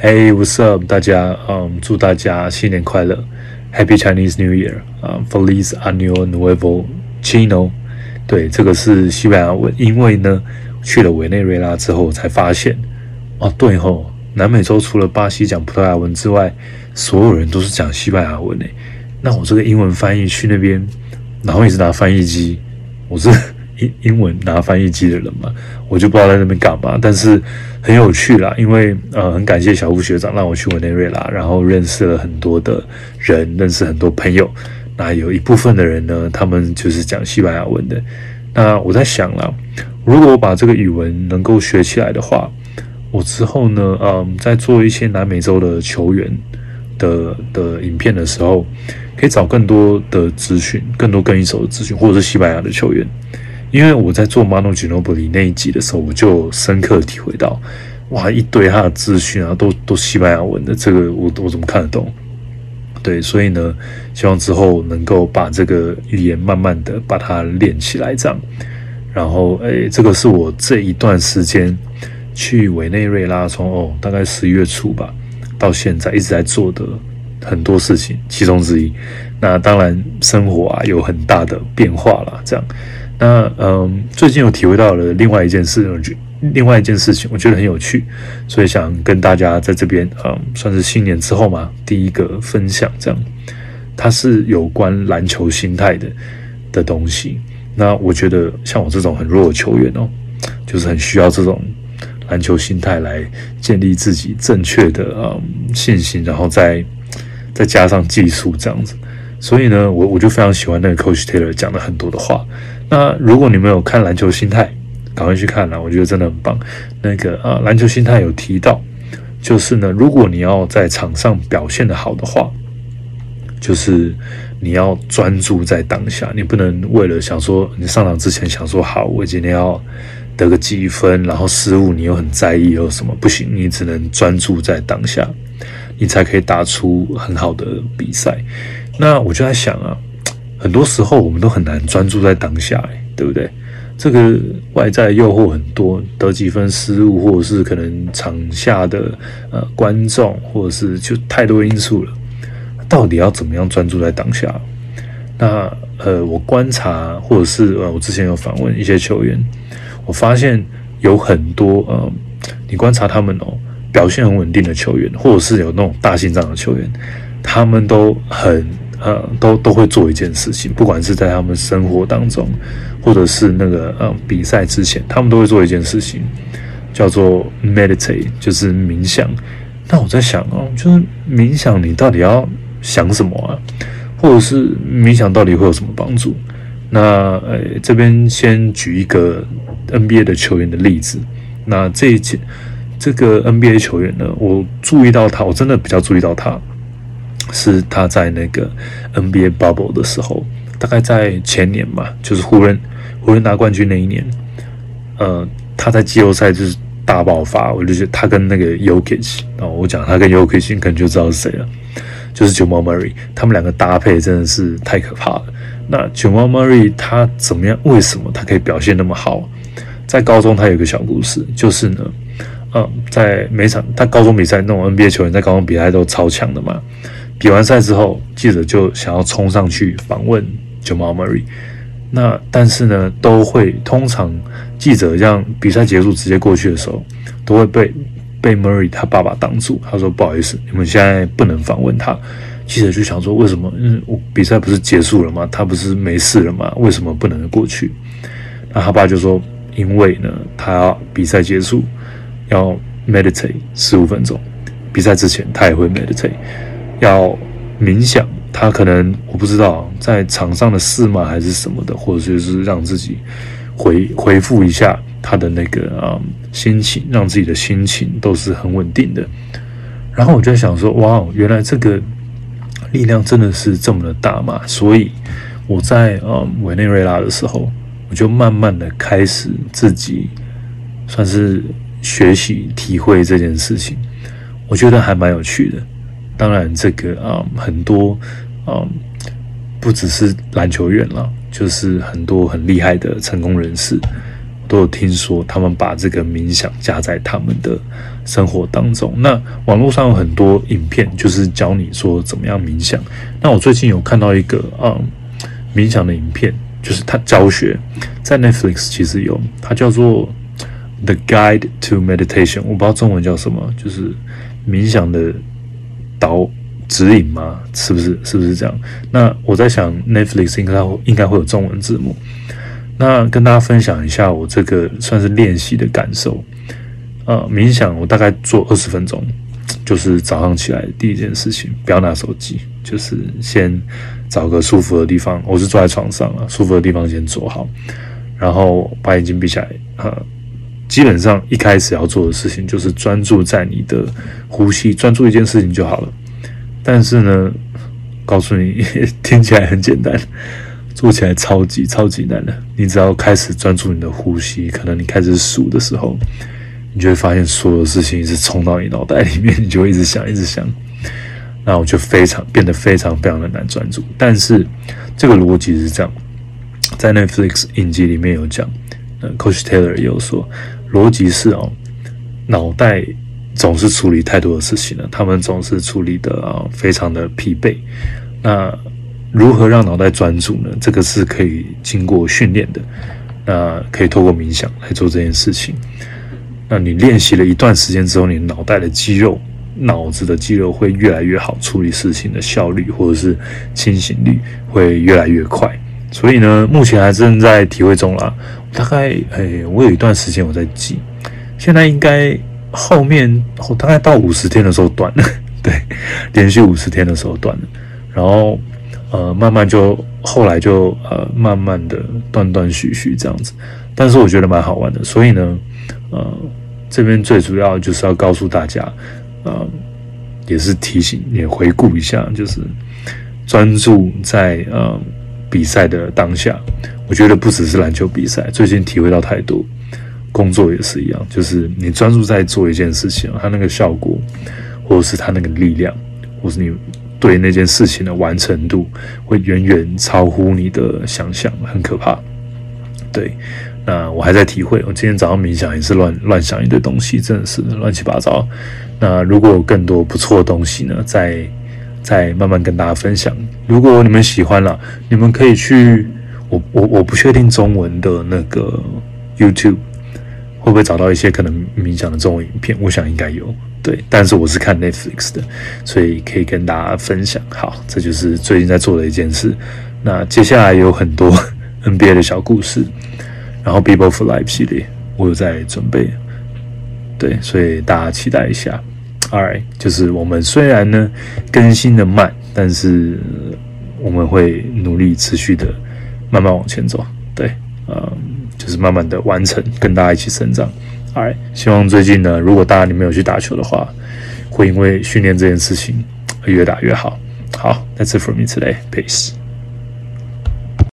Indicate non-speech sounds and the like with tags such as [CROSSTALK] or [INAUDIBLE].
Hey, what's up？大家，嗯，祝大家新年快乐，Happy Chinese New Year！啊，Feliz Año Nuevo Chino。对，这个是西班牙文。因为呢，去了委内瑞拉之后才发现，哦，对吼，南美洲除了巴西讲葡萄牙文之外，所有人都是讲西班牙文诶。那我这个英文翻译去那边，然后一直拿翻译机，我是。英英文拿翻译机的人嘛，我就不知道在那边干嘛，但是很有趣啦，因为呃很感谢小吴学长让我去委内瑞拉，然后认识了很多的人，认识很多朋友。那有一部分的人呢，他们就是讲西班牙文的。那我在想了，如果我把这个语文能够学起来的话，我之后呢，嗯，在做一些南美洲的球员的的影片的时候，可以找更多的资讯，更多更一手的资讯，或者是西班牙的球员。因为我在做《Manu Ginobili》那一集的时候，我就深刻体会到，哇，一堆他的资讯啊，都都西班牙文的，这个我我怎么看得懂？对，所以呢，希望之后能够把这个语言慢慢的把它练起来，这样。然后，诶，这个是我这一段时间去委内瑞拉，从哦大概十一月初吧，到现在一直在做的很多事情其中之一。那当然，生活啊有很大的变化了，这样。那嗯，最近有体会到了另外一件事，我觉另外一件事情，我觉得很有趣，所以想跟大家在这边，嗯，算是新年之后嘛，第一个分享这样，它是有关篮球心态的的东西。那我觉得像我这种很弱的球员哦，就是很需要这种篮球心态来建立自己正确的嗯信心，然后再再加上技术这样子。所以呢，我我就非常喜欢那个 Coach Taylor 讲的很多的话。那如果你们有看篮球心态，赶快去看啦！我觉得真的很棒。那个啊，篮球心态有提到，就是呢，如果你要在场上表现的好的话，就是你要专注在当下，你不能为了想说你上场之前想说好，我今天要得个几分，然后失误你又很在意又什么，不行，你只能专注在当下，你才可以打出很好的比赛。那我就在想啊。很多时候我们都很难专注在当下，对不对？这个外在诱惑很多，得几分失误，或者是可能场下的呃观众，或者是就太多因素了。到底要怎么样专注在当下？那呃，我观察，或者是呃，我之前有访问一些球员，我发现有很多呃，你观察他们哦，表现很稳定的球员，或者是有那种大心脏的球员，他们都很。呃，都都会做一件事情，不管是在他们生活当中，或者是那个呃比赛之前，他们都会做一件事情，叫做 meditate，就是冥想。那我在想哦，就是冥想，你到底要想什么啊？或者是冥想到底会有什么帮助？那呃，这边先举一个 NBA 的球员的例子。那这一届这个 NBA 球员呢，我注意到他，我真的比较注意到他。是他在那个 NBA bubble 的时候，大概在前年嘛，就是湖人湖人拿冠军那一年，呃，他在季后赛就是大爆发，我就觉得他跟那个 Yokic，然后我讲他跟 Yokic，你可能就知道是谁了，就是 Jamal Murray，他们两个搭配真的是太可怕了。那 Jamal Murray 他怎么样？为什么他可以表现那么好？在高中他有个小故事，就是呢，嗯，在每场他高中比赛那种 NBA 球员在高中比赛都超强的嘛。比完赛之后，记者就想要冲上去访问 Jamal Murray，那但是呢，都会通常记者让比赛结束直接过去的时候，都会被被 Murray 他爸爸挡住。他说：“不好意思，你们现在不能访问他。”记者就想说：“为什么？嗯，我比赛不是结束了吗？他不是没事了吗？为什么不能过去？”那他爸就说：“因为呢，他要比赛结束要 meditate 十五分钟，比赛之前他也会 meditate。”要冥想，他可能我不知道在场上的事嘛，还是什么的，或者就是让自己回回复一下他的那个啊心情，让自己的心情都是很稳定的。然后我就想说，哇，原来这个力量真的是这么的大嘛！所以我在呃委内瑞拉的时候，我就慢慢的开始自己算是学习体会这件事情，我觉得还蛮有趣的。当然，这个啊，很多啊，不只是篮球员了，就是很多很厉害的成功人士，都有听说他们把这个冥想加在他们的生活当中。那网络上有很多影片，就是教你说怎么样冥想。那我最近有看到一个啊冥想的影片，就是他教学在 Netflix 其实有，它叫做 The Guide to Meditation，我不知道中文叫什么，就是冥想的导指引吗？是不是？是不是这样？那我在想 Netflix 应该应该会有中文字幕。那跟大家分享一下我这个算是练习的感受。呃，冥想我大概做二十分钟，就是早上起来第一件事情，不要拿手机，就是先找个舒服的地方。我是坐在床上啊，舒服的地方先坐好，然后把眼睛闭起来。呃，基本上一开始要做的事情就是专注在你的呼吸，专注一件事情就好了。但是呢，告诉你，[LAUGHS] 听起来很简单。做起来超级超级难的，你只要开始专注你的呼吸，可能你开始数的时候，你就会发现所有事情是冲到你脑袋里面，你就会一直想一直想，那我就非常变得非常非常的难专注。但是这个逻辑是这样，在 Netflix 影集里面有讲，呃，Coach Taylor 也有说，逻辑是哦，脑袋总是处理太多的事情了，他们总是处理的啊非常的疲惫，那。如何让脑袋专注呢？这个是可以经过训练的，那可以透过冥想来做这件事情。那你练习了一段时间之后，你脑袋的肌肉、脑子的肌肉会越来越好，处理事情的效率或者是清醒率会越来越快。所以呢，目前还正在体会中啦。大概诶，我有一段时间我在记，现在应该后面大概到五十天的时候断了，[LAUGHS] 对，连续五十天的时候断了，然后。呃，慢慢就后来就呃，慢慢的断断续续这样子，但是我觉得蛮好玩的，所以呢，呃，这边最主要就是要告诉大家，呃，也是提醒也回顾一下，就是专注在呃比赛的当下。我觉得不只是篮球比赛，最近体会到太多，工作也是一样，就是你专注在做一件事情，它那个效果，或者是它那个力量，或是你。对那件事情的完成度会远远超乎你的想象，很可怕。对，那我还在体会。我今天早上冥想也是乱乱想一堆东西，真的是乱七八糟。那如果有更多不错的东西呢，在再慢慢跟大家分享。如果你们喜欢了，你们可以去我我我不确定中文的那个 YouTube 会不会找到一些可能冥想的中文影片，我想应该有。对，但是我是看 Netflix 的，所以可以跟大家分享。好，这就是最近在做的一件事。那接下来有很多 [LAUGHS] NBA 的小故事，然后 People for Life 系列我有在准备。对，所以大家期待一下。All right，就是我们虽然呢更新的慢，但是我们会努力持续的慢慢往前走。对，嗯，就是慢慢的完成，跟大家一起成长。哎，希望最近呢，如果大家你没有去打球的话，会因为训练这件事情会越打越好。好，That's it for me today. Peace.